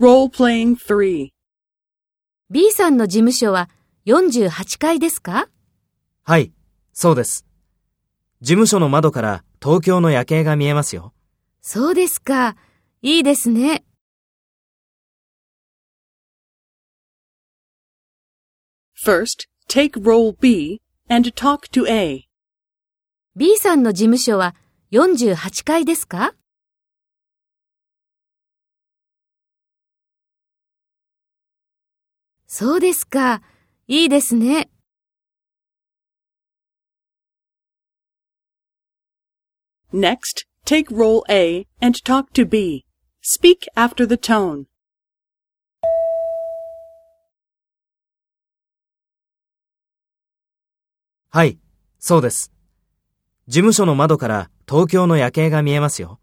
Role-playing 3. B さんの事務所は48階ですか？はい、そうです。事務所の窓から東京の夜景が見えますよ。そうですか。いいですね。First, take role B and talk to A. B さんの事務所は48階ですか？そうですか。いいですね。Next, take role A and talk to B. Speak after the tone. はい、そうです。事務所の窓から東京の夜景が見えますよ。